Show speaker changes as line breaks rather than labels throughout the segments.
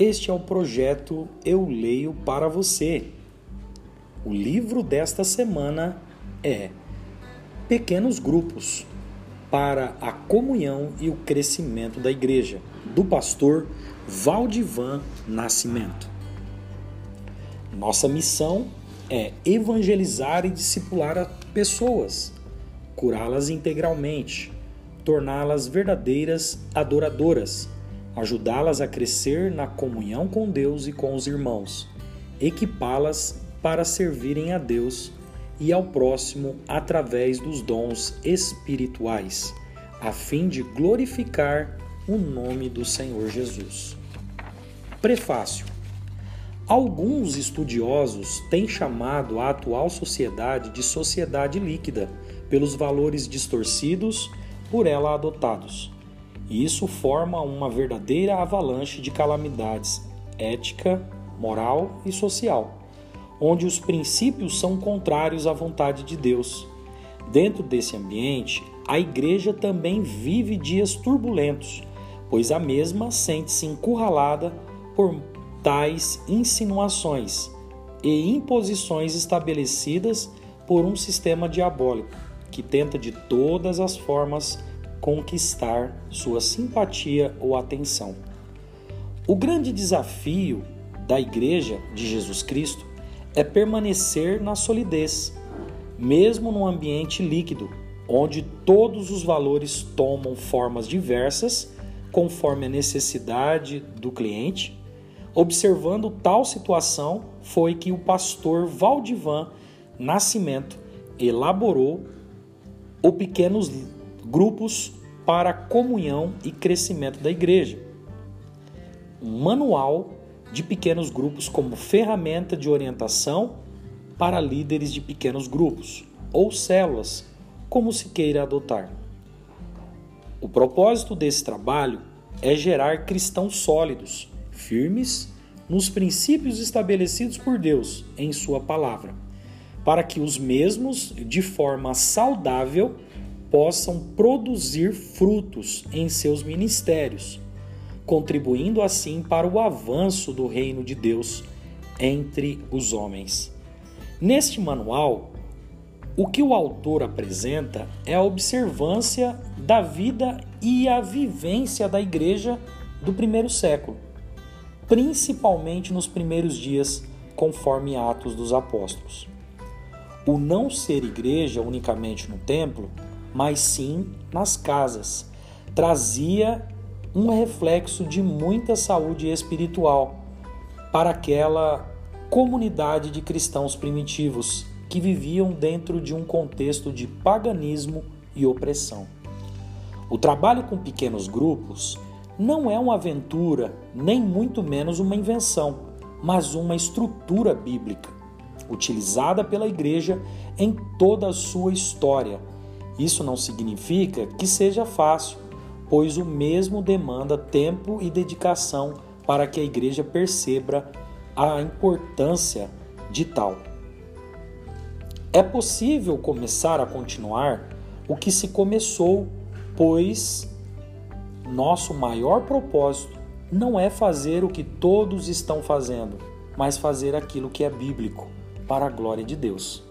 Este é o projeto Eu Leio para Você. O livro desta semana é Pequenos Grupos para a Comunhão e o Crescimento da Igreja, do pastor Valdivan Nascimento. Nossa missão é evangelizar e discipular pessoas, curá-las integralmente, torná-las verdadeiras adoradoras ajudá-las a crescer na comunhão com Deus e com os irmãos, equipá-las para servirem a Deus e ao próximo através dos dons espirituais, a fim de glorificar o nome do Senhor Jesus. Prefácio. Alguns estudiosos têm chamado a atual sociedade de sociedade líquida, pelos valores distorcidos por ela adotados. E isso forma uma verdadeira avalanche de calamidades ética, moral e social, onde os princípios são contrários à vontade de Deus. Dentro desse ambiente, a igreja também vive dias turbulentos, pois a mesma sente-se encurralada por tais insinuações e imposições estabelecidas por um sistema diabólico que tenta de todas as formas conquistar sua simpatia ou atenção. O grande desafio da Igreja de Jesus Cristo é permanecer na solidez, mesmo num ambiente líquido, onde todos os valores tomam formas diversas conforme a necessidade do cliente. Observando tal situação, foi que o pastor Valdivan Nascimento elaborou o Pequenos grupos para comunhão e crescimento da igreja. Um manual de pequenos grupos como ferramenta de orientação para líderes de pequenos grupos ou células, como se queira adotar. O propósito desse trabalho é gerar cristãos sólidos, firmes nos princípios estabelecidos por Deus em Sua palavra, para que os mesmos, de forma saudável, possam produzir frutos em seus ministérios, contribuindo assim para o avanço do reino de Deus entre os homens. Neste manual, o que o autor apresenta é a observância da vida e a vivência da igreja do primeiro século, principalmente nos primeiros dias, conforme Atos dos Apóstolos. O não ser igreja unicamente no templo mas sim nas casas. Trazia um reflexo de muita saúde espiritual para aquela comunidade de cristãos primitivos que viviam dentro de um contexto de paganismo e opressão. O trabalho com pequenos grupos não é uma aventura, nem muito menos uma invenção, mas uma estrutura bíblica, utilizada pela igreja em toda a sua história isso não significa que seja fácil, pois o mesmo demanda tempo e dedicação para que a igreja perceba a importância de tal. É possível começar a continuar o que se começou, pois nosso maior propósito não é fazer o que todos estão fazendo, mas fazer aquilo que é bíblico, para a glória de Deus.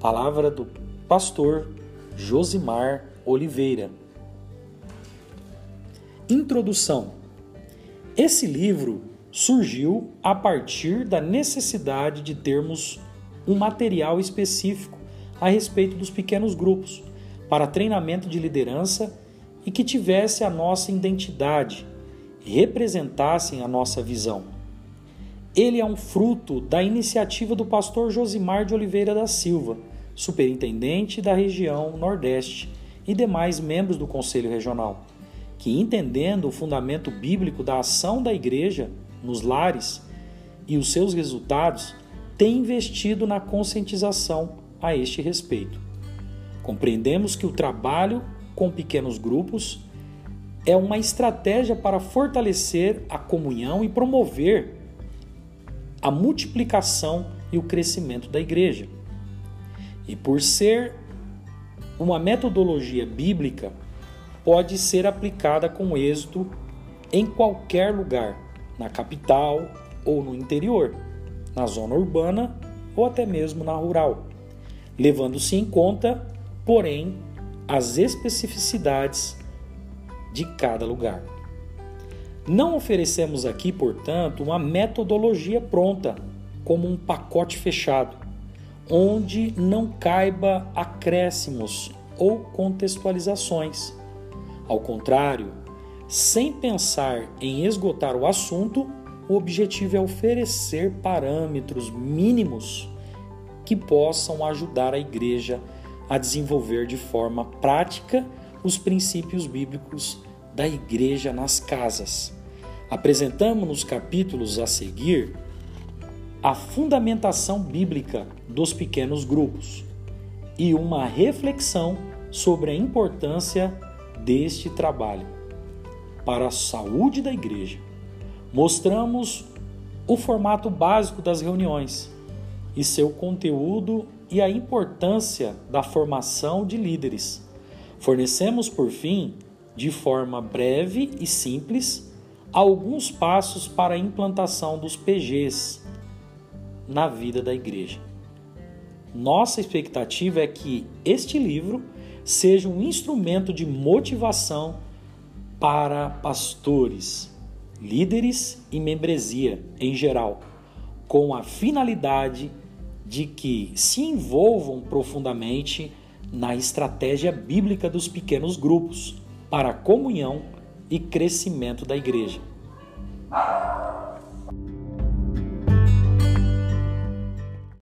Palavra do pastor Josimar Oliveira. Introdução: Esse livro surgiu a partir da necessidade de termos um material específico a respeito dos pequenos grupos para treinamento de liderança e que tivesse a nossa identidade, representassem a nossa visão. Ele é um fruto da iniciativa do pastor Josimar de Oliveira da Silva superintendente da região Nordeste e demais membros do Conselho Regional, que, entendendo o fundamento bíblico da ação da Igreja nos lares e os seus resultados, têm investido na conscientização a este respeito. Compreendemos que o trabalho com pequenos grupos é uma estratégia para fortalecer a comunhão e promover a multiplicação e o crescimento da igreja. E por ser uma metodologia bíblica, pode ser aplicada com êxito em qualquer lugar, na capital ou no interior, na zona urbana ou até mesmo na rural, levando-se em conta, porém, as especificidades de cada lugar. Não oferecemos aqui, portanto, uma metodologia pronta, como um pacote fechado, onde não caiba acréscimos ou contextualizações. Ao contrário, sem pensar em esgotar o assunto, o objetivo é oferecer parâmetros mínimos que possam ajudar a igreja a desenvolver de forma prática os princípios bíblicos da igreja nas casas. Apresentamos nos capítulos a seguir a fundamentação bíblica dos pequenos grupos e uma reflexão sobre a importância deste trabalho para a saúde da igreja. Mostramos o formato básico das reuniões e seu conteúdo e a importância da formação de líderes. Fornecemos, por fim, de forma breve e simples, alguns passos para a implantação dos PGs na vida da igreja. Nossa expectativa é que este livro seja um instrumento de motivação para pastores, líderes e membresia em geral, com a finalidade de que se envolvam profundamente na estratégia bíblica dos pequenos grupos para comunhão e crescimento da igreja.